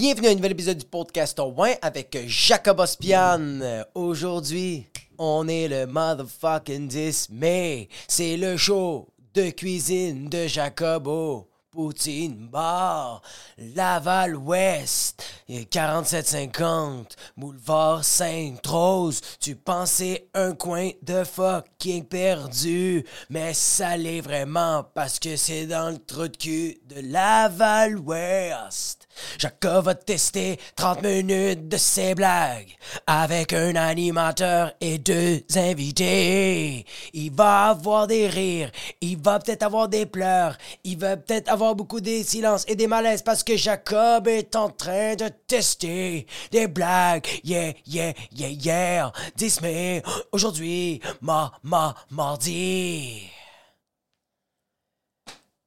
Bienvenue à un nouvel épisode du podcast au Win avec Jacob Ospian. Aujourd'hui, on est le motherfucking 10 mai. C'est le show de cuisine de Jacobo. Poutine Bar, Laval Ouest, 4750, Boulevard Sainte-Rose. Tu pensais un coin de fucking perdu, mais ça l'est vraiment parce que c'est dans le trou de cul de Laval Ouest. Jacob va tester 30 minutes de ses blagues avec un animateur et deux invités. Il va avoir des rires, il va peut-être avoir des pleurs, il va peut-être avoir beaucoup de silences et des malaises parce que Jacob est en train de tester des blagues. Yeah, yeah, yeah, yeah. 10 mai, aujourd'hui, ma, ma, mardi.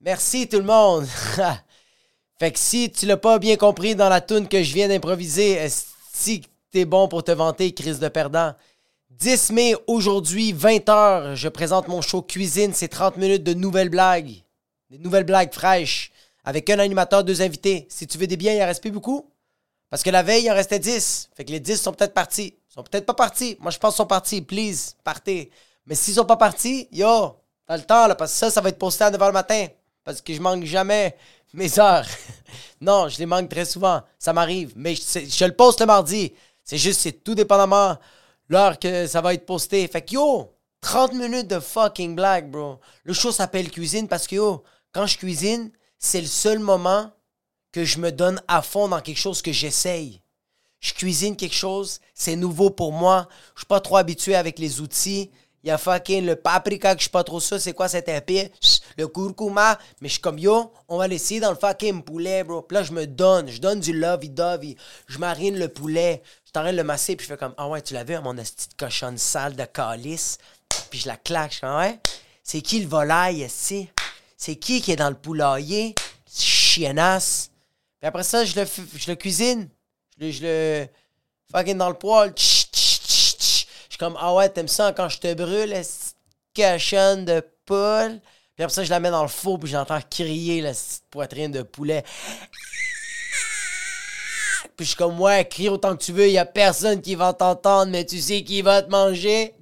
Merci tout le monde. Fait que si tu l'as pas bien compris dans la tune que je viens d'improviser, si t'es bon pour te vanter, crise de perdant? 10 mai, aujourd'hui, 20h, je présente mon show Cuisine. C'est 30 minutes de nouvelles blagues. Des nouvelles blagues fraîches. Avec un animateur, deux invités. Si tu veux des biens, il en reste plus beaucoup. Parce que la veille, il en restait 10. Fait que les 10 sont peut-être partis. Ils sont peut-être pas partis. Moi, je pense qu'ils sont partis. Please, partez. Mais s'ils sont pas partis, yo, t'as le temps, là, parce que ça, ça va être posté à 9h le matin. Parce que je manque jamais mes heures. non, je les manque très souvent. Ça m'arrive. Mais je, le poste le mardi. C'est juste, c'est tout dépendamment l'heure que ça va être posté. Fait que yo, 30 minutes de fucking blague, bro. Le show s'appelle cuisine parce que yo, quand je cuisine, c'est le seul moment que je me donne à fond dans quelque chose que j'essaye. Je cuisine quelque chose, c'est nouveau pour moi. Je suis pas trop habitué avec les outils. Il y a fucking le paprika que je suis pas trop sûr c'est quoi cet épée. Le curcuma. Mais je suis comme yo, on va l'essayer dans le fucking poulet, bro. Puis là, je me donne. Je donne du lovey-dovey. Je marine le poulet. Je t'arrête de le masser. Puis je fais comme, ah ouais, tu l'as vu, mon petite cochonne sale de calice. Puis je la claque. Je fais, ouais. C'est qui le volaille ici? C'est qui qui est dans le poulailler? Chiennasse. Puis après ça, je le, je le cuisine. Je le, je le fucking dans le poêle suis comme, ah ouais, t'aimes ça quand je te brûle, cochonne de poule? Puis après ça, je la mets dans le four, puis j'entends crier la poitrine de poulet. Puis je suis comme, ouais, crie autant que tu veux, y a personne qui va t'entendre, mais tu sais qui va te manger?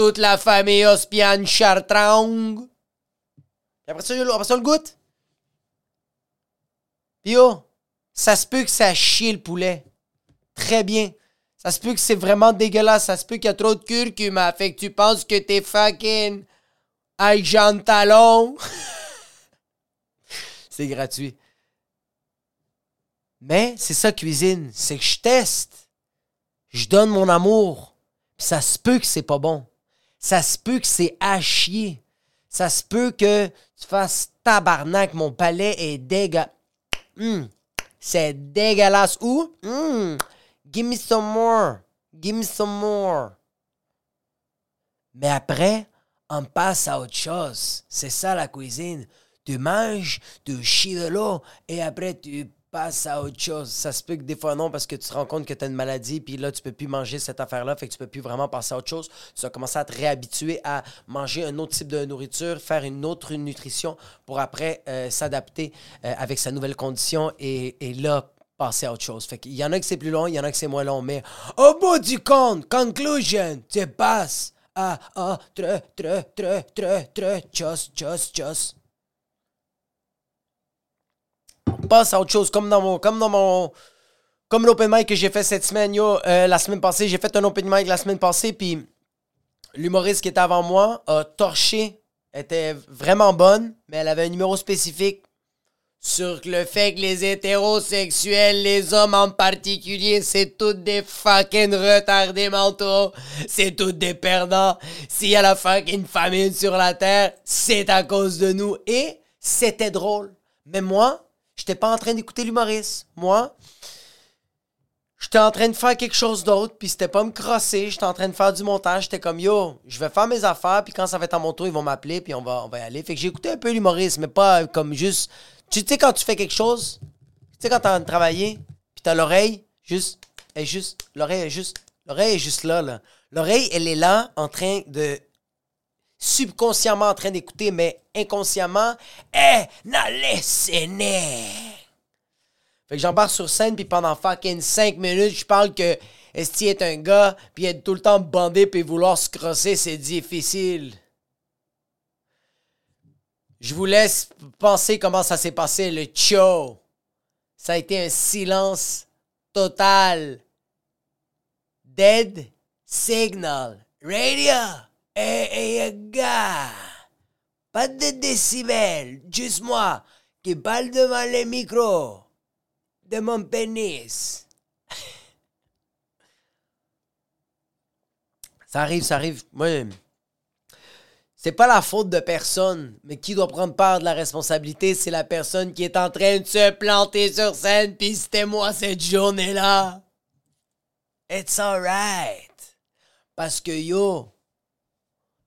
Toute la famille Ospian Chartrang. Après ça, après ça, le goûte. Puis oh, ça se peut que ça chie le poulet. Très bien. Ça se peut que c'est vraiment dégueulasse. Ça se peut qu'il y a trop de curcuma. Fait que tu penses que t'es fucking Jean Talon. c'est gratuit. Mais c'est ça cuisine. C'est que je teste. Je donne mon amour. ça se peut que c'est pas bon. Ça se peut que c'est à chier. Ça se peut que tu fasses tabarnak. Mon palais est dégueulasse. Hmm. C'est dégueulasse. Ou? Hmm. Give me some more. Give me some more. Mais après, on passe à autre chose. C'est ça la cuisine. Tu manges, tu chies de l'eau et après tu passes à autre chose. Ça se peut que des fois non parce que tu te rends compte que tu as une maladie puis là tu peux plus manger cette affaire-là, fait que tu peux plus vraiment passer à autre chose. Tu vas commencer à te réhabituer à manger un autre type de nourriture, faire une autre nutrition pour après euh, s'adapter euh, avec sa nouvelle condition et, et là passer à autre chose. Fait qu'il y en a que c'est plus long, il y en a que c'est moins long, mais au bout du compte, conclusion, tu passes à ah, tre, tre, tre, tre, tchos, tchos. On passe à autre chose, comme dans mon, comme dans mon, comme l'open mic que j'ai fait cette semaine, yo, euh, la semaine passée, j'ai fait un open mic la semaine passée, puis l'humoriste qui était avant moi a torché, était vraiment bonne, mais elle avait un numéro spécifique sur le fait que les hétérosexuels, les hommes en particulier, c'est tous des fucking retardés mentaux. C'est tous des perdants. S'il y a la fucking famine sur la terre, c'est à cause de nous. Et c'était drôle. Mais moi, j'étais pas en train d'écouter l'humoriste. Moi, j'étais en train de faire quelque chose d'autre, puis c'était pas me crosser. J'étais en train de faire du montage. J'étais comme, yo, je vais faire mes affaires, puis quand ça va être à mon tour, ils vont m'appeler, puis on va, y aller. Fait que j'ai écouté un peu l'humoriste, mais pas comme juste tu sais, quand tu fais quelque chose, tu sais, quand t'es en train de travailler, puis t'as l'oreille, juste, est juste, l'oreille est juste, l'oreille est juste là, là. L'oreille, elle est là, en train de, subconsciemment en train d'écouter, mais inconsciemment, eh, n'a laissé Fait que j'embarque sur scène, puis pendant fucking 5 minutes, je parle que Esti est un gars, puis être tout le temps bandé, puis vouloir se crosser, c'est difficile. Je vous laisse penser comment ça s'est passé, le show. Ça a été un silence total. Dead signal. Radio. Hey, hey, gars. Pas de décibels. Juste moi qui parle devant les micros de mon pénis. ça arrive, ça arrive. Moi, c'est pas la faute de personne, mais qui doit prendre part de la responsabilité, c'est la personne qui est en train de se planter sur scène, puis c'était moi cette journée-là. It's alright. Parce que yo,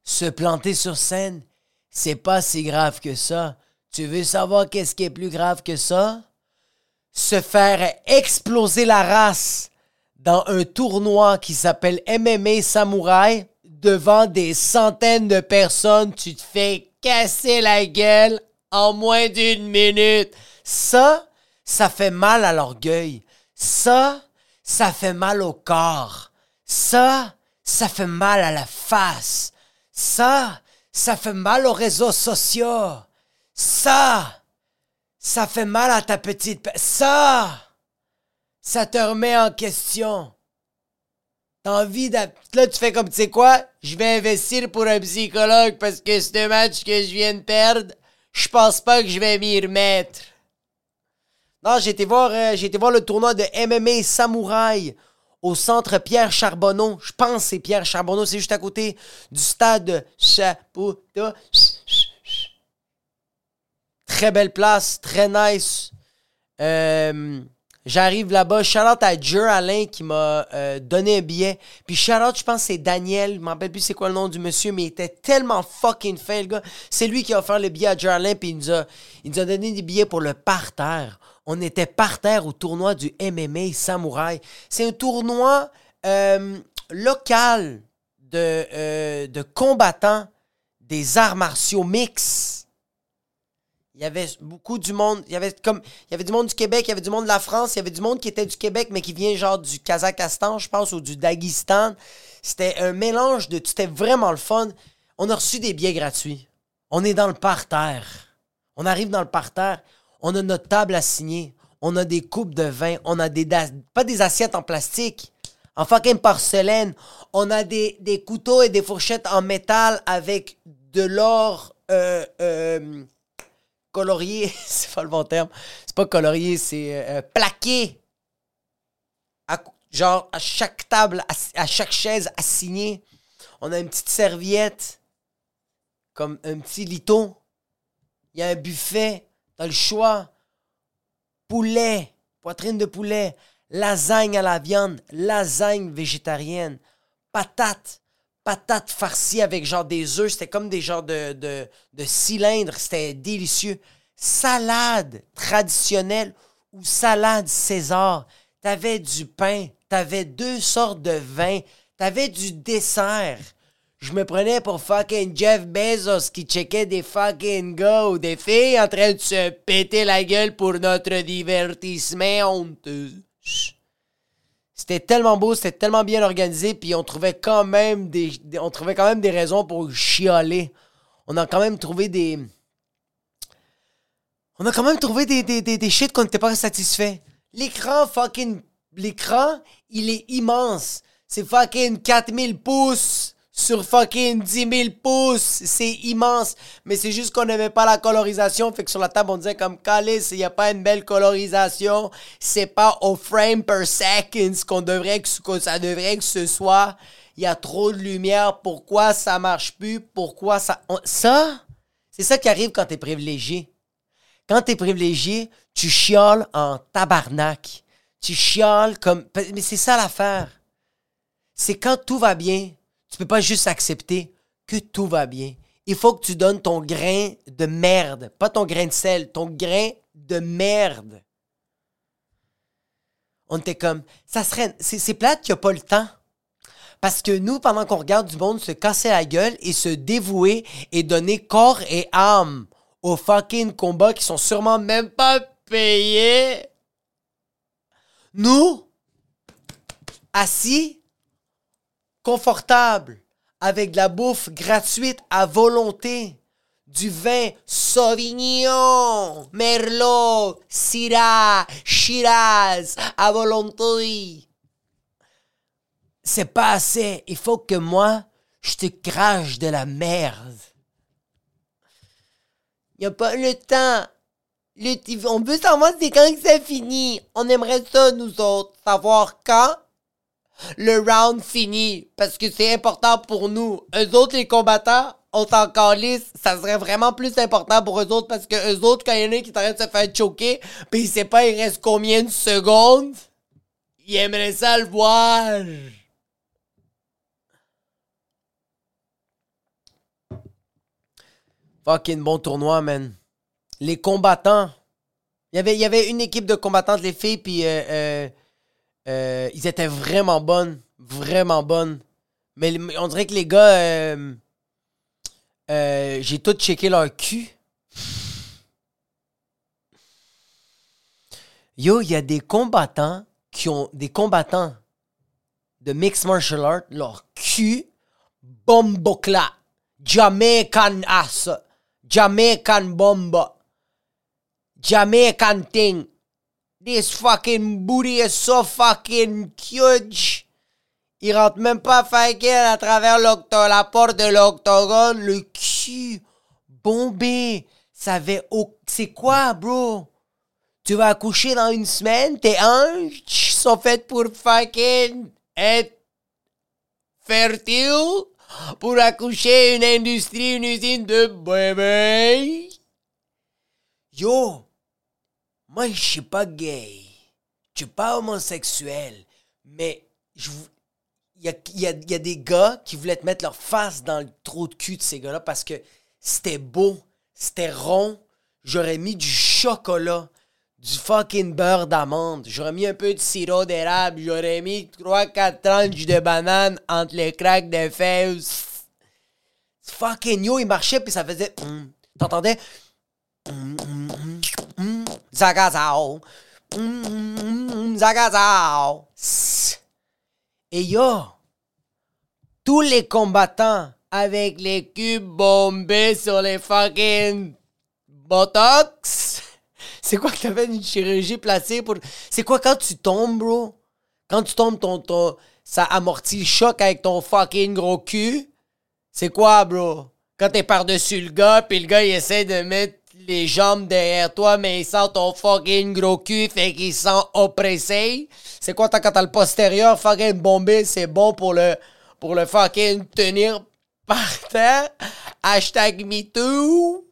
se planter sur scène, c'est pas si grave que ça. Tu veux savoir qu'est-ce qui est plus grave que ça? Se faire exploser la race dans un tournoi qui s'appelle MMA Samouraï devant des centaines de personnes, tu te fais casser la gueule en moins d'une minute. Ça, ça fait mal à l'orgueil. Ça, ça fait mal au corps. Ça, ça fait mal à la face. Ça, ça fait mal aux réseaux sociaux. Ça, ça fait mal à ta petite... Ça, ça te remet en question. T'as envie de... Là, tu fais comme, tu sais quoi? Je vais investir pour un psychologue parce que ce match que je viens de perdre, je pense pas que je vais m'y remettre. Non, j'ai été voir, euh, voir le tournoi de MMA Samouraï au centre Pierre Charbonneau. Je pense que c'est Pierre Charbonneau, c'est juste à côté du stade Chaputo. Très belle place, très nice. Euh, J'arrive là-bas. Shout out à Jer Alain qui m'a euh, donné un billet. Puis out, je pense c'est Daniel. Je m'en rappelle plus c'est quoi le nom du monsieur, mais il était tellement fucking fin, le gars. C'est lui qui a offert le billet à Jer Alain, puis il nous, a, il nous a donné des billets pour le parterre. On était parterre au tournoi du MMA Samouraï. C'est un tournoi euh, local de, euh, de combattants des arts martiaux mix il y avait beaucoup du monde. Il y avait comme. Il y avait du monde du Québec, il y avait du monde de la France, il y avait du monde qui était du Québec, mais qui vient genre du Kazakhstan, je pense, ou du Daghestan. C'était un mélange de. C'était vraiment le fun. On a reçu des billets gratuits. On est dans le parterre. On arrive dans le parterre. On a notre table à signer. On a des coupes de vin. On a des. Pas des assiettes en plastique. En fucking porcelaine. On a des, couteaux et des fourchettes en métal avec de l'or. Euh, euh, colorié, c'est pas le bon terme. C'est pas colorié, c'est euh, plaqué. genre à chaque table, à, chaque chaise assignée, on a une petite serviette, comme un petit liton. Il y a un buffet, t'as le choix. Poulet, poitrine de poulet, lasagne à la viande, lasagne végétarienne, patates, patates farcies avec genre des œufs. C'était comme des genres de, de, cylindres. C'était délicieux. Salade traditionnelle ou salade César. T'avais du pain, t'avais deux sortes de vin, t'avais du dessert. Je me prenais pour fucking Jeff Bezos qui checkait des fucking gars ou des filles en train de se péter la gueule pour notre divertissement honteux. C'était tellement beau, c'était tellement bien organisé, puis on trouvait quand même des, on trouvait quand même des raisons pour chialer. On a quand même trouvé des, on a quand même trouvé des, des, des, shit qu'on n'était pas satisfait. L'écran fucking, l'écran, il est immense. C'est fucking 4000 pouces sur fucking 10 000 pouces. C'est immense. Mais c'est juste qu'on n'aimait pas la colorisation. Fait que sur la table, on disait comme calice, il n'y a pas une belle colorisation. C'est pas au frame per second qu'on devrait que, ça devrait que ce soit. Il y a trop de lumière. Pourquoi ça marche plus? Pourquoi ça. ça, c'est ça qui arrive quand t'es privilégié. Quand t'es privilégié, tu chioles en tabarnak. Tu chioles comme. Mais c'est ça l'affaire. C'est quand tout va bien, tu peux pas juste accepter que tout va bien. Il faut que tu donnes ton grain de merde. Pas ton grain de sel, ton grain de merde. On était comme. Ça serait. C'est plate qu'il n'y a pas le temps. Parce que nous, pendant qu'on regarde du monde se casser la gueule et se dévouer et donner corps et âme aux fucking combats qui sont sûrement même pas payés, Nous, assis, confortables, avec de la bouffe gratuite à volonté, du vin Sauvignon, Merlot, Syrah, Shiraz, à volonté. C'est pas assez. Il faut que moi, je te crache de la merde. Y a pas le temps. Le, on veut savoir c'est quand que ça finit. On aimerait ça, nous autres, savoir quand le round finit. Parce que c'est important pour nous. Eux autres, les combattants, on s'en lisse. Ça serait vraiment plus important pour eux autres parce que eux autres, quand il y en a qui est de se faire choquer, pis il sait pas il reste combien de secondes, ils aimeraient ça le voir. Fucking bon tournoi, man. Les combattants. Il y avait, une équipe de combattantes, les filles, puis euh, euh, euh, ils étaient vraiment bonnes. Vraiment bonnes. Mais on dirait que les gars. J'ai tout checké leur cul. Yo, il y a des combattants qui ont. Des combattants de mixed martial art, leur cul, bombocla. Jamaican ass. Jamaican bomba. Jamaican thing. This fucking booty is so fucking huge. Il rentre même pas faire à travers la porte de l'octogone. Le cul bombé. Ça avait... C'est quoi, bro? Tu vas accoucher dans une semaine? Tes hanches sont faites pour fucking être fertile? pour accoucher une industrie, une usine de bébé. Yo, moi je suis pas gay, je suis pas homosexuel, mais il y a, des gars qui voulaient te mettre leur face dans le trou de cul de ces gars-là parce que c'était beau, c'était rond, j'aurais mis du chocolat du fucking beurre d'amande. J'aurais mis un peu de sirop d'érable. J'aurais mis 3-4 tranches de banane entre les craques des fesses. Fucking yo, il marchait puis ça faisait. Mm. T'entendais? Zagazao. Zagazao. Et yo, tous les combattants avec les cubes bombés sur les fucking botox c'est quoi que t'avais une chirurgie placée pour. C'est quoi quand tu tombes, bro? Quand tu tombes, ton, ton, ça amortit le choc avec ton fucking gros cul. C'est quoi, bro? Quand t'es par-dessus le gars, puis le gars, il essaie de mettre les jambes derrière toi, mais il sent ton fucking gros cul, fait qu'il sent oppressé. C'est quoi, quand t'as le postérieur fucking bombé, c'est bon pour le, pour le fucking tenir par terre? Hashtag MeToo.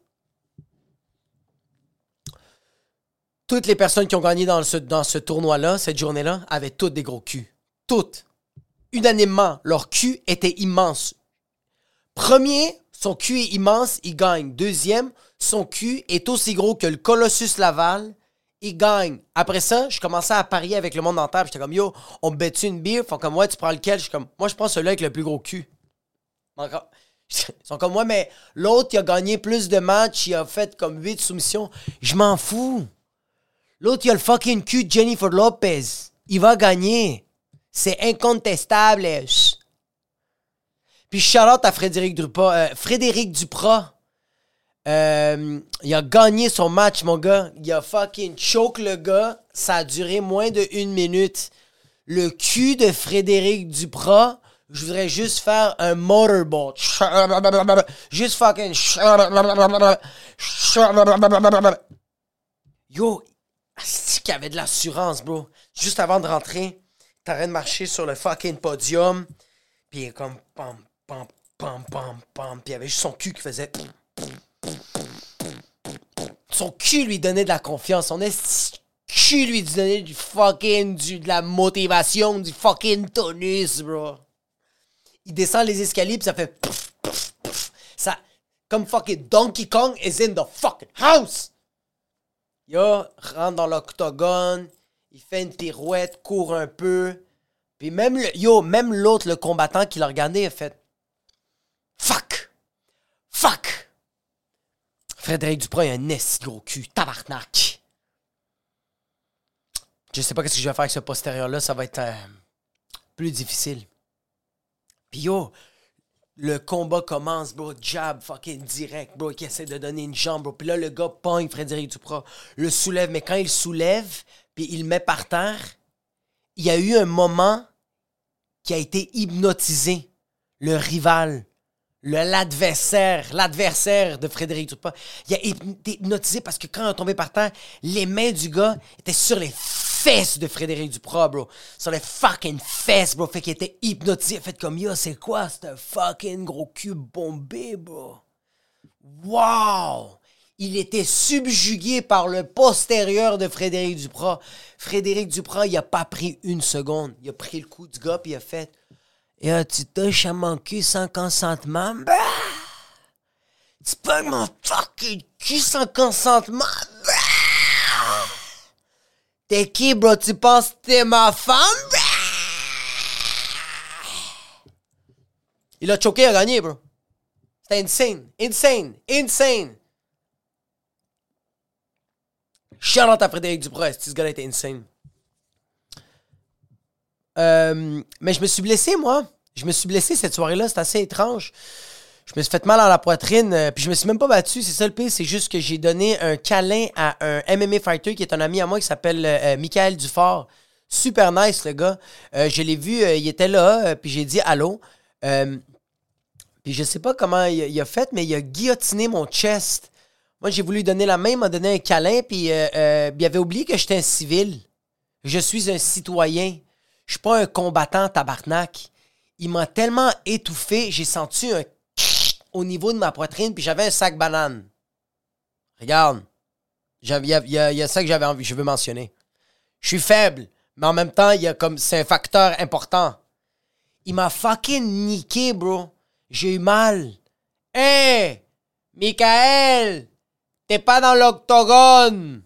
toutes les personnes qui ont gagné dans ce, dans ce tournoi-là, cette journée-là, avaient toutes des gros culs. Toutes. Unanimement, leur cul était immense. Premier, son cul est immense, il gagne. Deuxième, son cul est aussi gros que le Colossus Laval, il gagne. Après ça, je commençais à parier avec le monde en table. J'étais comme, yo, on bet une bière? Ils comme, ouais, tu prends lequel? Je suis comme, moi, je prends celui avec le plus gros cul. Ils sont comme, ouais, mais l'autre, il a gagné plus de matchs, il a fait comme 8 soumissions. Je m'en fous. L'autre, il a le fucking cul de Jennifer Lopez. Il va gagner. C'est incontestable. Puis Charlotte à Frédéric Duprat. Euh, Frédéric Duprat. Euh, il a gagné son match, mon gars. Il a fucking choke le gars. Ça a duré moins de une minute. Le cul de Frédéric Duprat, je voudrais juste faire un motorboat. Juste fucking. Yo, qu'il y avait de l'assurance, bro. Juste avant de rentrer, t'arrêtes de marcher sur le fucking podium. Puis il est comme pam, pam, pam, pam, pam. Puis il y avait juste son cul qui faisait. Son cul lui donnait de la confiance. Son cul lui donnait du fucking. Du, de la motivation, du fucking tonus, bro. Il descend les escaliers, puis ça fait. Ça. Comme fucking Donkey Kong is in the fucking house! Yo, rentre dans l'octogone, il fait une pirouette, court un peu. Puis même, le, yo, même l'autre, le combattant qui l'a regardé, a fait Fuck! Fuck! Frédéric Duprat, a un esti gros cul, tabarnak. Je sais pas ce que je vais faire avec ce postérieur-là. Ça va être euh, plus difficile. Puis yo, le combat commence, bro. Jab, fucking direct, bro. Qui essaie de donner une jambe, bro. Puis là, le gars pogne Frédéric Duprat. Le soulève. Mais quand il soulève, puis il met par terre, il y a eu un moment qui a été hypnotisé. Le rival l'adversaire, l'adversaire de Frédéric Duprat, il a hypnotisé parce que quand il est tombé par terre, les mains du gars étaient sur les fesses de Frédéric Duprat, bro. Sur les fucking fesses, bro. Fait qu'il était hypnotisé. Fait comme, yo, c'est quoi ce fucking gros cul bombé, bro? Wow! Il était subjugué par le postérieur de Frédéric Duprat. Frédéric Duprat, il a pas pris une seconde. Il a pris le coup du gars, puis il a fait et tu touches à mon cul sans consentement? Bah! Tu pognes mon fucking cul sans consentement? Bah! T'es qui, bro? Tu penses que t'es ma femme? Bah! Il a choqué, il a gagné, bro. C'était insane. Insane. Insane. Shout out à Frédéric Duprat. Ce gars-là était insane. Euh, mais je me suis blessé, moi. Je me suis blessé cette soirée-là. C'est assez étrange. Je me suis fait mal à la poitrine. Euh, puis je me suis même pas battu. C'est ça le pire. C'est juste que j'ai donné un câlin à un MMA fighter qui est un ami à moi qui s'appelle euh, Michael Dufort. Super nice, le gars. je l'ai vu. il était là. puis j'ai dit allô. puis je sais pas comment il, a fait, mais il a guillotiné mon chest. Moi, j'ai voulu lui donner la main, il m'a donné un câlin. Puis il avait oublié que j'étais un civil. Je suis un citoyen. Je suis pas un combattant tabarnak. Il m'a tellement étouffé, j'ai senti un au niveau de ma poitrine, puis j'avais un sac banane. Regarde. Il y, a, ça que j'avais envie, je veux mentionner. Je suis faible, mais en même temps, c'est un facteur important. Il m'a fucking niqué, bro. J'ai eu mal. Hé! Michael! T'es pas dans l'octogone!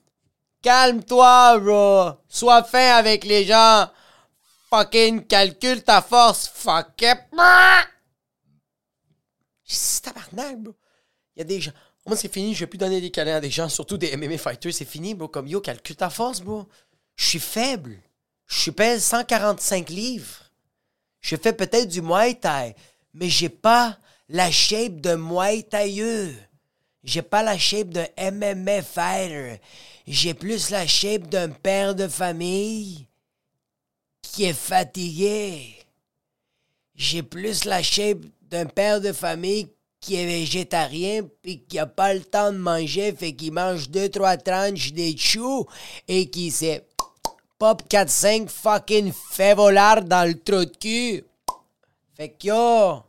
Calme-toi, bro! Sois fin avec les gens! Fucking calcule ta force, fuck it. C'est tabarnak, bro. Il y a des gens. Moi, c'est fini, je vais plus donner des câlins à des gens, surtout des MMA fighters, c'est fini, bro. Comme yo, calcule ta force, bro. Je suis faible. Je pèse 145 livres. Je fais peut-être du Muay Thai, mais j'ai pas la shape de Muay Thaïeux. J'ai pas la shape de MMA fighter. J'ai plus la shape d'un père de famille qui est fatigué. J'ai plus la shape d'un père de famille qui est végétarien puis qui a pas le temps de manger, fait qu'il mange deux, trois tranches de choux et qui s'est pop 4-5 fucking févolard dans le trou de cul. Fait que yo,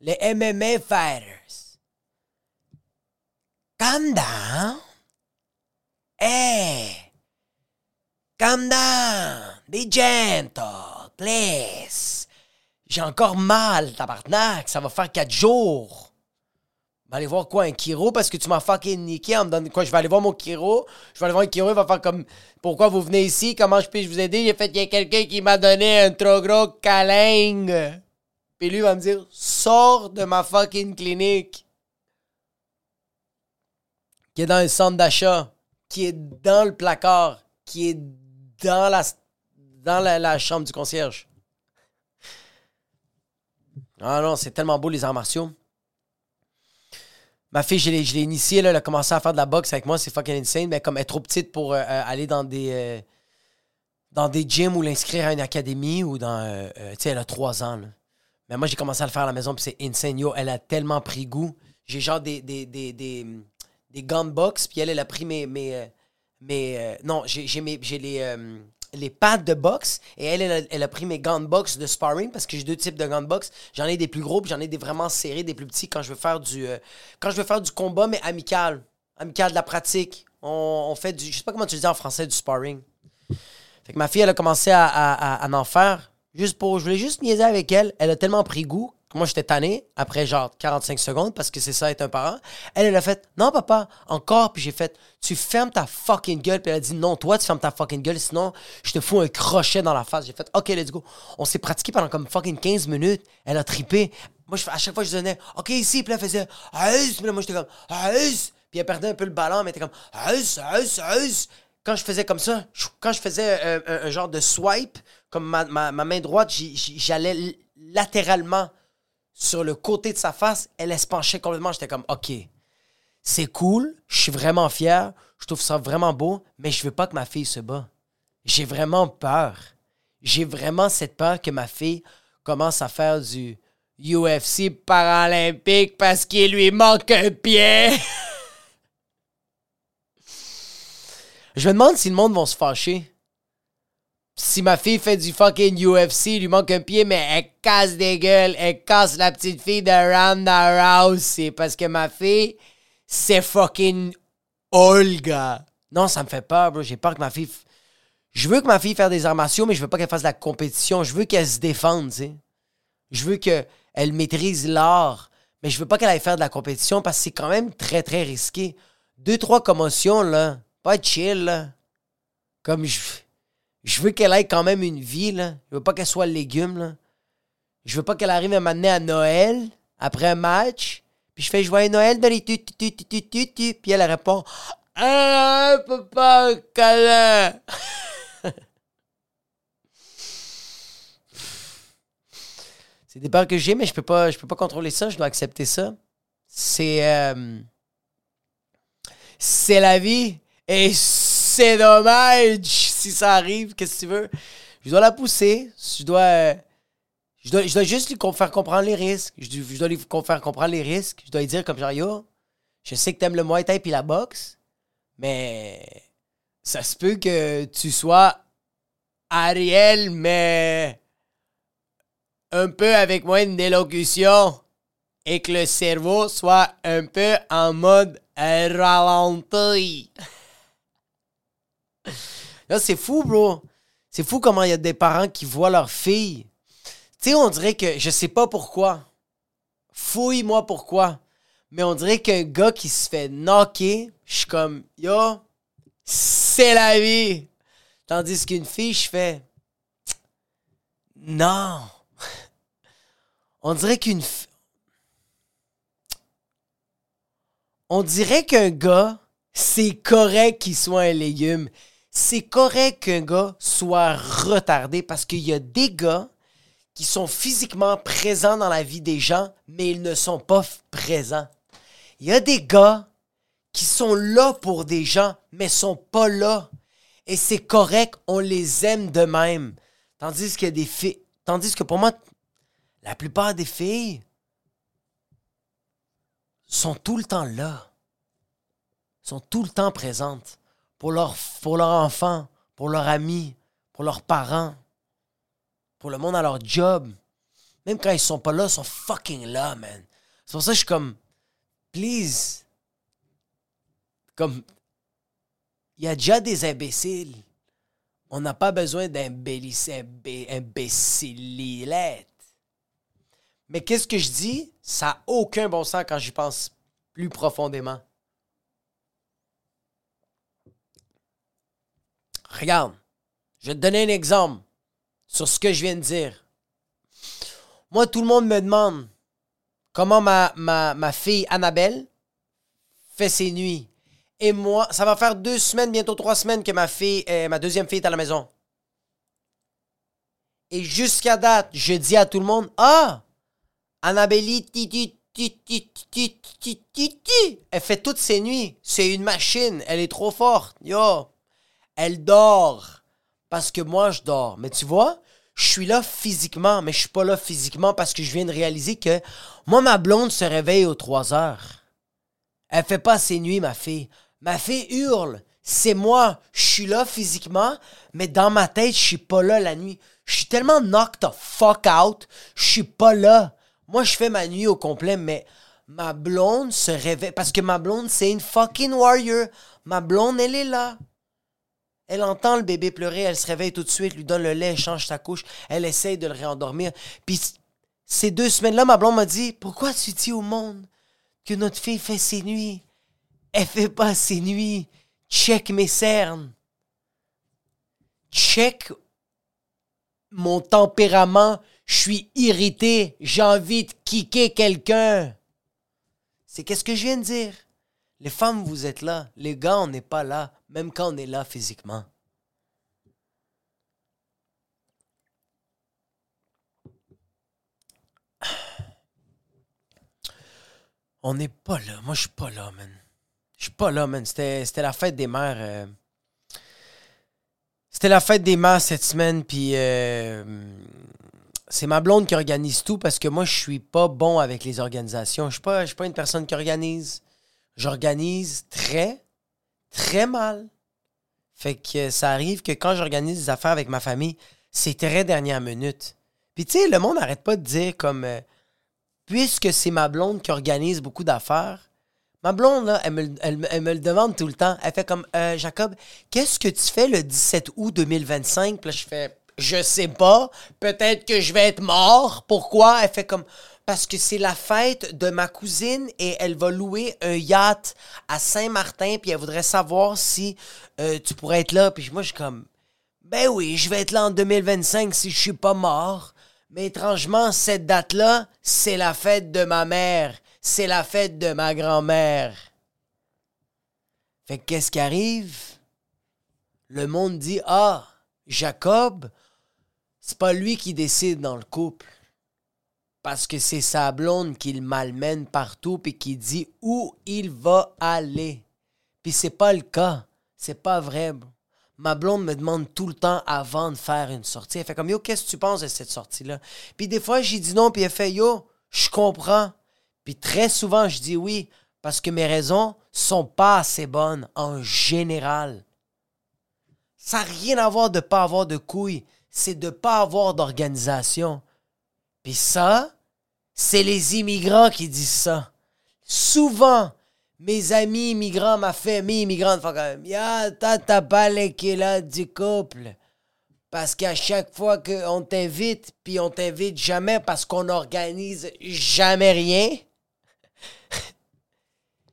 les MMA fighters, calm down. Hey, calm down. Be gentle, please. J'ai encore mal, tabarnak. Ça va faire quatre jours. Je vais aller voir quoi, un Kiro, parce que tu m'as fucking niqué en me donnant quoi. Je vais aller voir mon Kiro. Je vais aller voir un Kiro, il va faire comme Pourquoi vous venez ici? Comment je peux vous aider? J'ai fait, il y a quelqu'un qui m'a donné un trop gros câlin. Puis lui va me dire Sors de ma fucking clinique. Qui est dans un centre d'achat. Qui est dans le placard. Qui est dans la dans la, chambre du concierge. Ah non, c'est tellement beau les arts martiaux. Ma fille, je l'ai initiée, elle a commencé à faire de la boxe avec moi, c'est fucking insane, mais comme elle est trop petite pour euh, euh, aller dans des euh, dans des gyms ou l'inscrire à une académie ou dans. tu sais, elle a trois ans. Mais moi, j'ai commencé à le faire à la maison, puis c'est insane. Yo, elle a tellement pris goût. J'ai genre des, des, des, des, des gants de boxe, puis elle, elle a pris mes, mes non, j'ai les les pads de boxe et elle, elle a, pris mes gants de boxe de sparring parce que j'ai deux types de gants de boxe. J'en ai des plus gros j'en ai des vraiment serrés, des plus petits quand je veux faire du euh, quand je veux faire du combat mais amical, amical de la pratique. On, fait du je sais pas comment tu le dis en français du sparring. Fait que ma fille elle a commencé à, à, à en faire juste pour je voulais juste niaiser avec elle. Elle a tellement pris goût moi, j'étais tanné après genre 45 secondes parce que c'est ça être un parent. Elle, elle a fait Non, papa, encore. Puis j'ai fait Tu fermes ta fucking gueule. Puis elle a dit Non, toi, tu fermes ta fucking gueule. Sinon, je te fous un crochet dans la face. J'ai fait Ok, let's go. On s'est pratiqué pendant comme fucking 15 minutes. Elle a tripé. Moi, je, à chaque fois, je donnais Ok, ici. Puis elle faisait Puis là, moi, j'étais comme Puis elle perdait un peu le ballon, mais était comme quand je faisais comme ça, quand je faisais euh, un, genre de swipe, comme ma, ma- ma main droite, j'allais latéralement sur le côté de sa face, elle, se penchait complètement. J'étais comme, OK, c'est cool, je suis vraiment fier, je trouve ça vraiment beau, mais je veux pas que ma fille se bat. J'ai vraiment peur. J'ai vraiment cette peur que ma fille commence à faire du UFC paralympique parce qu'il lui manque un pied. Je me demande si le monde va se fâcher. Si ma fille fait du fucking UFC, il lui manque un pied, mais elle casse des gueules, elle casse la petite fille de Ronda Rousey parce que ma fille, c'est fucking Olga. Non, ça me fait peur, bro. J'ai peur que ma fille. Je veux que ma fille fasse des arts martiaux, mais je veux pas qu'elle fasse de la compétition. Je veux qu'elle se défende, tu sais. Je veux qu'elle maîtrise l'art, mais je veux pas qu'elle aille faire de la compétition parce que c'est quand même très, très risqué. Deux, trois commotions, là. Pas chill, là. Comme je. Je veux qu'elle ait quand même une vie, là. Je veux pas qu'elle soit légume, là. Je veux pas qu'elle arrive à m'amener à Noël, après un match, puis je fais Joyeux Noël, Dolly, tu, tu, tu, tu, tu, tu, tu. Puis elle répond Ah, papa, câlin. C'est des peurs que j'ai, mais je peux pas, je peux pas contrôler ça, je dois accepter ça. C'est. euh, c'est la vie. Et c'est dommage si ça arrive. Qu'est-ce que tu veux? Je dois la pousser. Je dois. euh, je dois, je dois juste lui faire comprendre les risques. Je, dois- lui faire comprendre les risques. Je dois lui dire comme genre, yo, je sais que t'aimes le Muay Thai puis la boxe, mais ça se peut que tu sois Ariel, mais un peu avec moins d'élocution et que le cerveau soit un peu en mode ralenti. Là, c'est fou, bro. C'est fou comment il y a des parents qui voient leur fille. Tu sais, on dirait que je sais pas pourquoi. Fouille-moi pourquoi. Mais on dirait qu'un gars qui se fait knocker, je suis comme, yo, c'est la vie. Tandis qu'une fille, je fais, non. On dirait qu'une. On dirait qu'un gars, c'est correct qu'il soit un légume. C'est correct qu'un gars soit retardé parce qu'il y a des gars qui sont physiquement présents dans la vie des gens, mais ils ne sont pas présents. Il y a des gars qui sont là pour des gens, mais sont pas là. Et c'est correct, on les aime de même. Tandis que. Tandis que pour moi, la plupart des filles sont tout le temps là. Sont tout le temps présentes. Pour leur, pour enfant, pour leurs amis, pour leurs parents, pour le monde à leur job. Même quand ils sont pas là, ils sont fucking là, man. C'est pour ça que je suis comme, please. Comme, il y a déjà des imbéciles. On n'a pas besoin d'imbécililettes. Mais qu'est-ce que je dis? Ça n'a aucun bon sens quand j'y pense plus profondément. Regarde, je vais te donner un exemple sur ce que je viens de dire. Moi, tout le monde me demande comment ma, fille Annabelle fait ses nuits. Et moi, ça va faire deux semaines, bientôt trois semaines que ma fille, euh, ma deuxième fille est à la maison. Et jusqu'à date, je dis à tout le monde, ah, Annabelle, elle fait toutes ses nuits. C'est une machine, elle est trop forte. Yo, elle dort. Parce que moi, je dors. Mais tu vois, je suis là physiquement, mais je suis pas là physiquement parce que je viens de réaliser que moi, ma blonde se réveille aux 3 heures. Elle fait pas ses nuits, ma fille. Ma fille hurle. C'est moi. Je suis là physiquement, mais dans ma tête, je suis pas là la nuit. Je suis tellement knocked the fuck out. Je suis pas là. Moi, je fais ma nuit au complet, mais ma blonde se réveille. Parce que ma blonde, c'est une fucking warrior. Ma blonde, elle est là. Elle entend le bébé pleurer, elle se réveille tout de suite, lui donne le lait, change sa couche, elle essaye de le réendormir. Puis ces deux semaines-là, ma blonde m'a dit Pourquoi tu dis au monde que notre fille fait ses nuits? Elle fait pas ses nuits. Check mes cernes. Check mon tempérament. Je suis irrité. J'ai envie de kicker quelqu'un. C'est qu'est-ce que je viens de dire? Les femmes, vous êtes là. Les gars, on n'est pas là. Même quand on est là physiquement. On n'est pas là. Moi, je suis pas là, man. Je suis pas là, man. C'était la fête des mères. Euh. C'était la fête des mères cette semaine, puis euh, c'est ma blonde qui organise tout parce que moi, je suis pas bon avec les organisations. Je suis pas, pas une personne qui organise. J'organise très, très mal. Fait que ça arrive que quand j'organise des affaires avec ma famille, c'est très dernière minute. Puis tu sais, le monde n'arrête pas de dire comme... Euh, puisque c'est ma blonde qui organise beaucoup d'affaires, ma blonde, là, elle, me, le demande tout le temps. Elle fait comme euh, Jacob, qu'est-ce que tu fais le 17 août 2025? Puis là, je fais Je sais pas. Peut-être que je vais être mort. Pourquoi? Elle fait comme parce que c'est la fête de ma cousine et elle va louer un yacht à Saint-Martin, puis elle voudrait savoir si euh, tu pourrais être là. Puis moi, je suis comme, ben oui, je vais être là en 2025 si je suis pas mort. Mais étrangement, cette date-là, c'est la fête de ma mère. C'est la fête de ma grand-mère. Fait qu'est-ce qui arrive? Le monde dit Ah, Jacob, c'est pas lui qui décide dans le couple. Parce que c'est sa blonde qui le malmène partout puis qui dit où il va aller. Puis c'est pas le cas. C'est pas vrai ma blonde me demande tout le temps avant de faire une sortie. Elle fait comme Yo, qu'est-ce que tu penses de cette sortie-là? Puis des fois, j'ai dit non, puis elle fait Yo, je comprends. Puis très souvent, je dis oui, parce que mes raisons sont pas assez bonnes en général. Ça n'a rien à voir de pas avoir de couilles, c'est de pas avoir d'organisation. Ça, c'est les immigrants qui disent ça. Souvent, mes amis immigrants, ma famille immigrante font comme Ya, t'as pas là du couple. Parce qu'à chaque fois qu'on t'invite, puis on t'invite jamais parce qu'on n'organise jamais rien,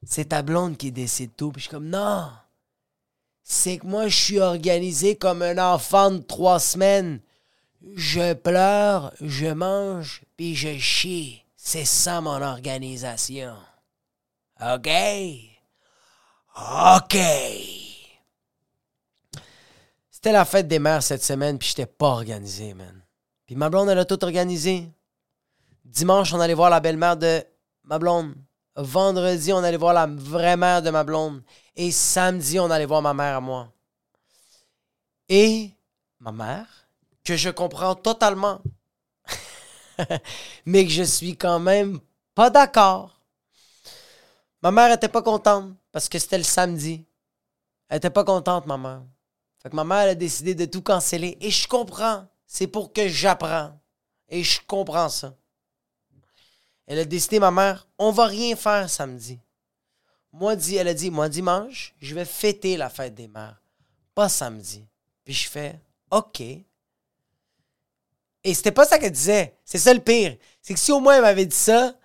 c'est ta blonde qui décide tout. Puis je suis comme Non, c'est que moi, je suis organisé comme un enfant de trois semaines. Je pleure, je mange, puis je chie. C'est ça mon organisation. OK? OK. C'était la fête des mères cette semaine, puis j'étais pas organisé, man. Puis ma blonde, elle a tout organisé. Dimanche, on allait voir la belle-mère de ma blonde. Vendredi, on allait voir la vraie mère de ma blonde. Et samedi, on allait voir ma mère à moi. Et ma mère, que je comprends totalement, mais que je suis quand même pas d'accord Ma mère était pas contente parce que c'était le samedi. Elle était pas contente, ma mère. Fait que ma mère a décidé de tout canceller. Et je comprends. C'est pour que j'apprends. Et je comprends ça. Elle a décidé, ma mère, on va rien faire samedi. Moi, dit, elle a dit, moi, dimanche, je vais fêter la fête des mères. Pas samedi. Puis je fais, OK. Et c'était pas ça qu'elle disait. C'est ça le pire. C'est que si au moins elle m'avait dit ça,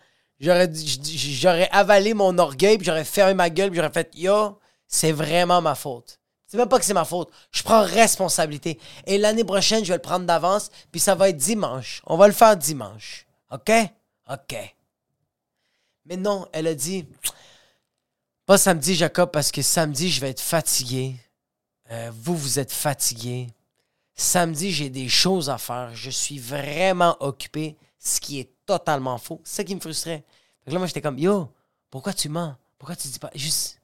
j'aurais, avalé mon orgueil, puis j'aurais fermé ma gueule, puis j'aurais fait Yo, c'est vraiment ma faute. C'est même pas que c'est ma faute. Je prends responsabilité. Et l'année prochaine, je vais le prendre d'avance, puis ça va être dimanche. On va le faire dimanche. OK? OK. Mais non, elle a dit Pas samedi, Jacob, parce que samedi, je vais être fatigué. Euh, vous, vous êtes fatigué. Samedi, j'ai des choses à faire. Je suis vraiment occupé, ce qui est totalement faux. C'est ça qui me frustrait. là, moi, j'étais comme, yo, pourquoi tu mens? Pourquoi tu dis pas? Juste,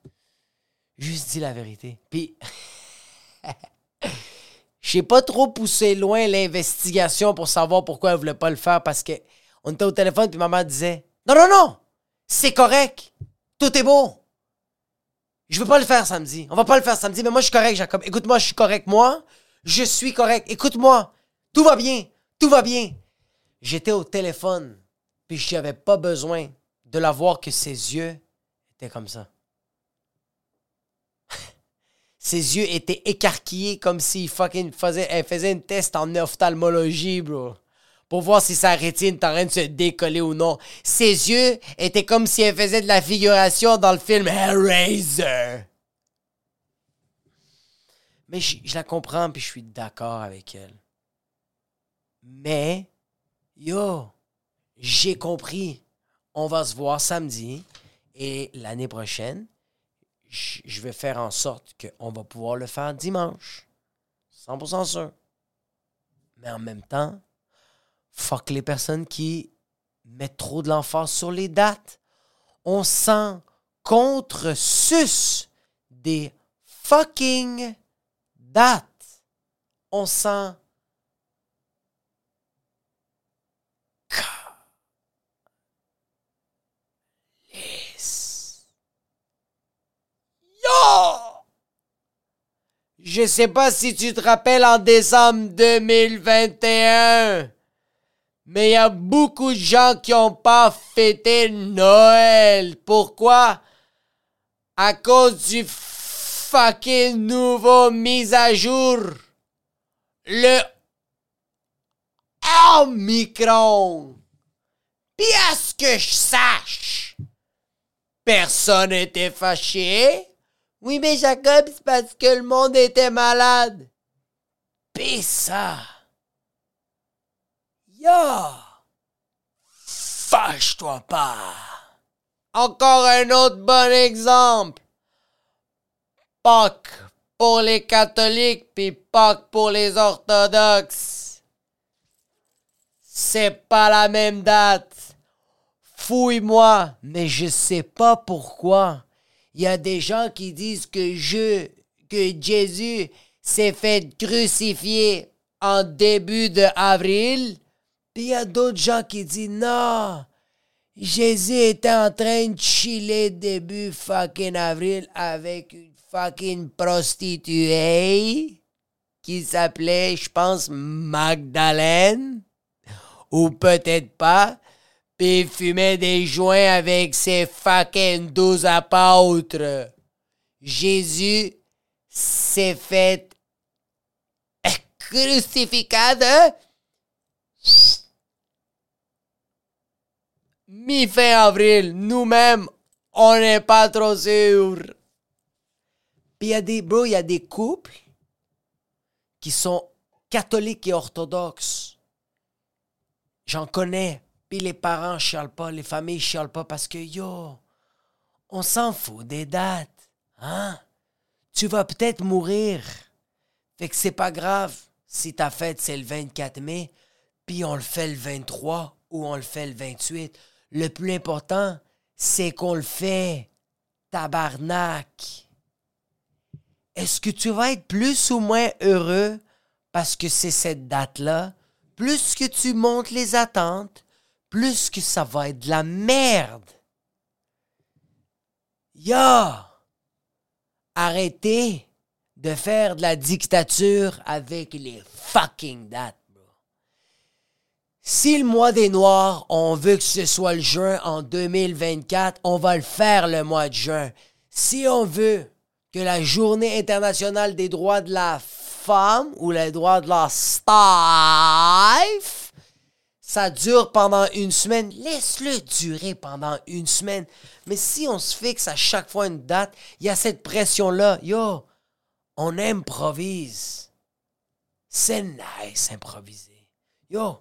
juste dis la vérité. Puis, j'ai pas trop poussé loin l'investigation pour savoir pourquoi elle voulait pas le faire parce que on était au téléphone puis maman disait, non, non, non, c'est correct. Tout est beau. Je veux pas le faire samedi. On va pas le faire samedi, mais moi, je suis correct, Jacob. Écoute-moi, je suis correct. Moi, je suis correct. Écoute-moi. Tout va bien. Tout va bien. J'étais au téléphone, puis je n'avais pas besoin de la voir que ses yeux étaient comme ça. ses yeux étaient écarquillés comme s'il fucking faisait, elle faisait une test en ophtalmologie, bro. Pour voir si sa rétine est en de se décoller ou non. Ses yeux étaient comme si elle faisait de la figuration dans le film Hellraiser. Mais je, la comprends, puis je suis d'accord avec elle. Mais Yo, j'ai compris. On va se voir samedi et l'année prochaine, je vais faire en sorte qu'on va pouvoir le faire dimanche. 100% sûr. Mais en même temps, fuck les personnes qui mettent trop de l'emphase sur les dates. On sent contre sus des fucking dates. On sent. Yo! Je sais pas si tu te rappelles en décembre 2021, mais il y a beaucoup de gens qui ont pas fêté Noël. Pourquoi? À cause du fucking nouveau mise à jour. Le Omicron. Puis à ce que je sache, personne n'était fâché. Oui, mais Jacob, c'est parce que le monde était malade. Pis ça. Yo! Fâche-toi pas. Encore un autre bon exemple. Pâques pour les catholiques, puis Pâques pour les orthodoxes. C'est pas la même date. Fouille-moi, mais je sais pas pourquoi. Il y a des gens qui disent que je, que Jésus s'est fait crucifier en début de avril. Puis il y a d'autres gens qui disent non. Jésus était en train de chiller début fucking avril avec une fucking prostituée qui s'appelait, je pense, Magdalene. Ou peut-être pas. Puis fumait des joints avec ses fucking douze apôtres. Jésus s'est fait crucificade mi-fin avril. Nous-mêmes, on n'est pas trop sûr. Puis il y a des, bro, il y a des couples qui sont catholiques et orthodoxes. J'en connais. Puis les parents chialent pas, les familles chialent pas parce que, yo, on s'en fout des dates. Hein? Tu vas peut-être mourir. Fait que c'est pas grave si ta fête c'est le 24 mai, puis on le fait le 23 ou on le fait le 28. Le plus important, c'est qu'on le fait. Tabarnak. Est-ce que tu vas être plus ou moins heureux parce que c'est cette date-là? Plus que tu montes les attentes, plus que ça va être de la merde. Yo! Arrêtez de faire de la dictature avec les fucking dates, bro. Si le mois des Noirs, on veut que ce soit le juin en 2024, on va le faire le mois de juin. Si on veut que la journée internationale des droits de la femme ou les droits de la staff, ça dure pendant une semaine, laisse-le durer pendant une semaine. Mais si on se fixe à chaque fois une date, il y a cette pression-là. Yo, on improvise. C'est nice improviser. Yo,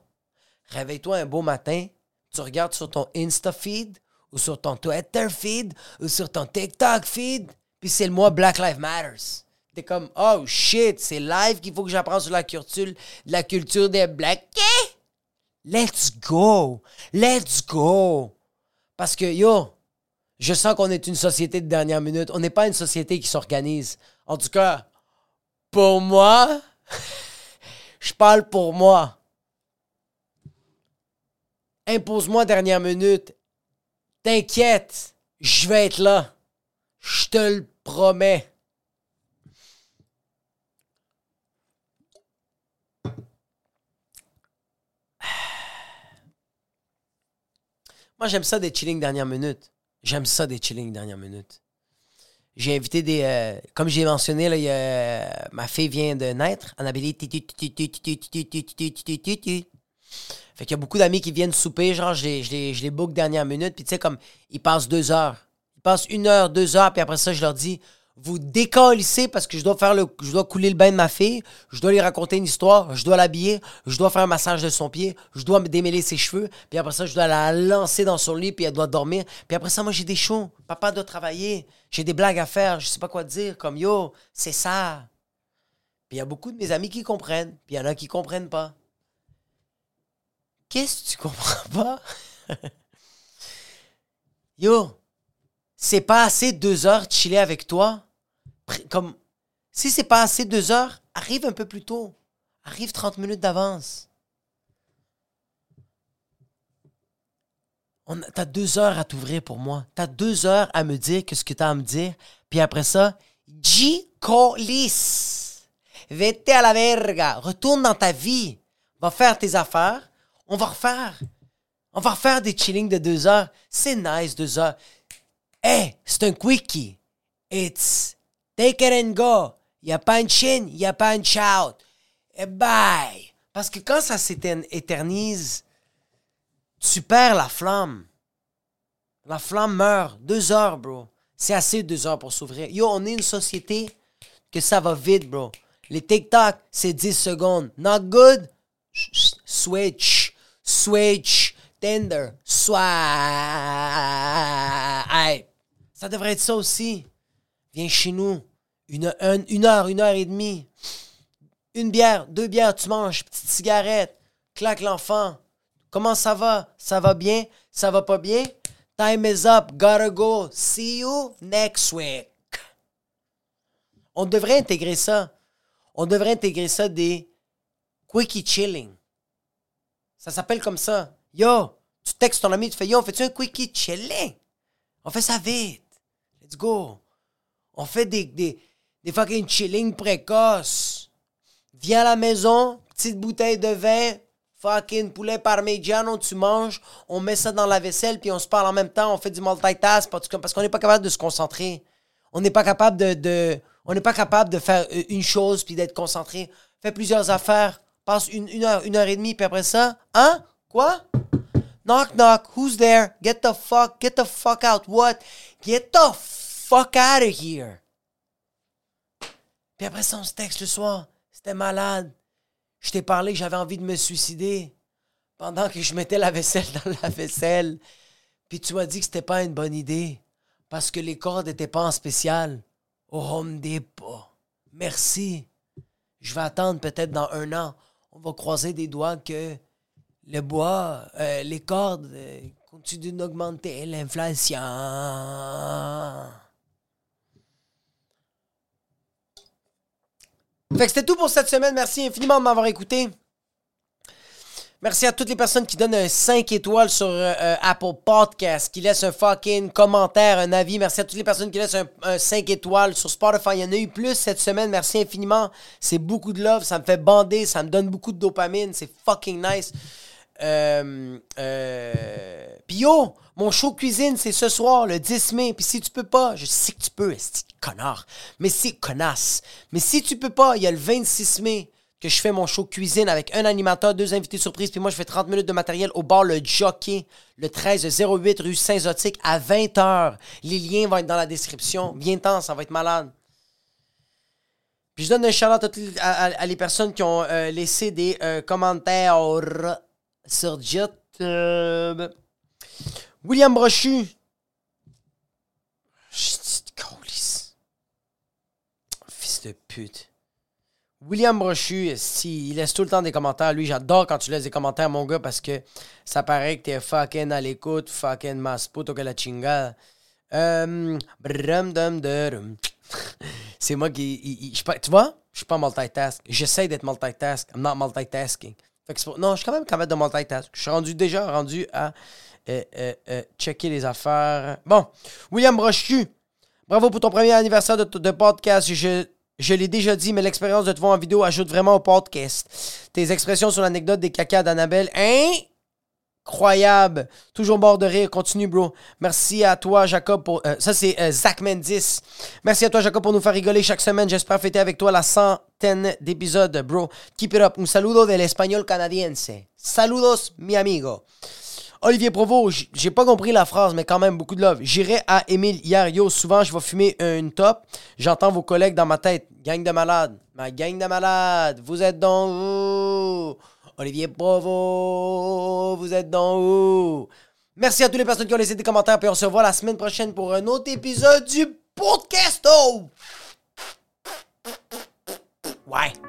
réveille-toi un beau matin, tu regardes sur ton Insta feed ou sur ton Twitter feed ou sur ton TikTok feed, puis c'est le mois Black Lives Matters. T'es comme, oh shit, c'est live qu'il faut que j'apprenne sur la culture, la culture des blacks. Let's go! Let's go! Parce que, yo, je sens qu'on est une société de dernière minute. On n'est pas une société qui s'organise. En tout cas, pour moi, je parle pour moi. Impose-moi dernière minute. T'inquiète, je vais être là. Je te le promets. Moi, j'aime ça des chilling dernière minute. J'aime ça des chilling dernière minute. J'ai invité des. euh, comme j'ai mentionné, ma fille vient de naître. Annabelle. Fait qu'il y a beaucoup d'amis qui viennent souper. Genre, je les, je book dernière minute. Puis tu sais, comme, ils passent deux heures. Passent une heure, deux heures. Puis après ça, je leur dis vous décalissez parce que je dois faire le, je dois couler le bain de ma fille, je dois lui raconter une histoire, je dois l'habiller, je dois faire un massage de son pied, je dois me démêler ses cheveux, puis après ça, je dois la lancer dans son lit, puis elle doit dormir. Puis après ça, moi, j'ai des shows. Papa doit travailler. J'ai des blagues à faire. Je sais pas quoi dire. Comme yo, c'est ça. Puis il y a beaucoup de mes amis qui comprennent, puis il y en a qui comprennent pas. Qu'est-ce que tu comprends pas? yo, c'est pas assez deux heures de chiller avec toi? Comme, si c'est pas assez deux heures, arrive un peu plus tôt. Arrive 30 minutes d'avance. T'as deux heures à t'ouvrir pour moi. T'as deux heures à me dire que ce que t'as à me dire. Puis après ça, G-Colis. Vete à la verga. Retourne dans ta vie. Va faire tes affaires. On va refaire. On va refaire des chillings de deux heures. C'est nice, deux heures. Hey, c'est un quickie. It's take it and go. Il n'y a pas un chin, il n'y a pas un shout. Et bye. Parce que quand ça s'éternise, tu perds la flamme. La flamme meurt. Deux heures, bro. C'est assez deux heures pour s'ouvrir. Yo, on est une société que ça va vite, bro. Les TikTok, c'est 10 secondes. Not good? Switch. Switch. Tender. Swipe. Ça devrait être ça aussi. Viens chez nous. Une, heure, une heure et demie. Une bière, deux bières, tu manges, petite cigarette. Claque l'enfant. Comment ça va? Ça va bien? Ça va pas bien? Time is up. Gotta go. See you next week. On devrait intégrer ça. On devrait intégrer ça des quickie chilling. Ça s'appelle comme ça. Yo, tu textes ton ami, tu fais Yo, fais-tu un quickie chilling? On fait ça vite. Let's go. On fait des, des, fucking chilling précoces. Viens à la maison, petite bouteille de vin, fucking poulet parmigiano, tu manges, on met ça dans la vaisselle, puis on se parle en même temps, on fait du multitask, parce qu'on n'est pas capable de se concentrer. On n'est pas capable de, de on n'est pas capable de faire euh, une chose puis d'être concentré. Fais plusieurs affaires, passe une, une, heure, une heure et demie, puis après ça, hein? Quoi? Knock, knock, who's there? Get the fuck, get the fuck out. What? Get the fuck out of here. Puis après ça, on se texte le soir. C'était malade. Je t'ai parlé j'avais envie de me suicider pendant que je mettais la vaisselle dans la vaisselle. Puis tu m'as dit que c'était pas une bonne idée parce que les cordes n'étaient pas en spécial. Au Home Depot. Merci. Je vais attendre peut-être dans un an. On va croiser des doigts que le bois, euh, les cordes euh, continuent d'augmenter l'inflation. Fait que c'était tout pour cette semaine. Merci infiniment de m'avoir écouté. Merci à toutes les personnes qui donnent un 5 étoiles sur euh, Apple Podcast, qui laissent un fucking commentaire, un avis. Merci à toutes les personnes qui laissent un, 5 étoiles sur Spotify. Il y en a eu plus cette semaine. Merci infiniment. C'est beaucoup de love. Ça me fait bander. Ça me donne beaucoup de dopamine. C'est fucking nice. Euh, euh, yo, mon show cuisine, c'est ce soir, le 10 mai. Puis si tu peux pas, je sais que tu peux, connard. Mais c'est connasse. Mais si tu peux pas, il y a le 26 mai que je fais mon show cuisine avec un animateur, deux invités surprises, puis moi je fais 30 minutes de matériel au bar Le Jockey, le 1308 rue Saint-Zotique à 20h. Les liens vont être dans la description. Bien temps, ça va être malade. Puis je donne un shout à, à, les personnes qui ont euh, laissé des euh, commentaires sur YouTube. William Brochu. Fils de pute. William Brochu, si, il laisse tout le temps des commentaires. Lui, j'adore quand tu laisses des commentaires, mon gars, parce que ça paraît que t'es fucking à l'écoute, fucking mas puto que la chinga. Euh, c'est moi qui. tu vois, je suis pas multitask. J'essaie d'être multitask. I'm not multitasking. Non, je suis quand même capable de multitask. Je suis rendu déjà rendu à euh, euh, euh, checker les affaires. Bon, William Brochu, bravo pour ton premier anniversaire de, podcast. Je l'ai déjà dit, mais l'expérience de te voir en vidéo ajoute vraiment au podcast. Tes expressions sur l'anecdote des caca d'Annabelle, incroyable. Toujours bord de rire. Continue, bro. Merci à toi, Jacob. Pour, ça, c'est Zach Mendis. Merci à toi, Jacob, pour nous faire rigoler chaque semaine. J'espère fêter avec toi la centaine d'épisodes, bro. Keep it up. Un saludo del espagnol canadiense. Saludos, mi amigo. Olivier Provo, j- j'ai pas compris la phrase, mais quand même, beaucoup de love. J'irai à Émile hier. Yo, souvent, je vais fumer une top. J'entends vos collègues dans ma tête. Gang de malades. Ma gang de malades. Vous êtes dans où? Olivier Provo, vous êtes dans où? Merci à toutes les personnes qui ont laissé des commentaires. Puis on se revoit la semaine prochaine pour un autre épisode du podcast. Bye.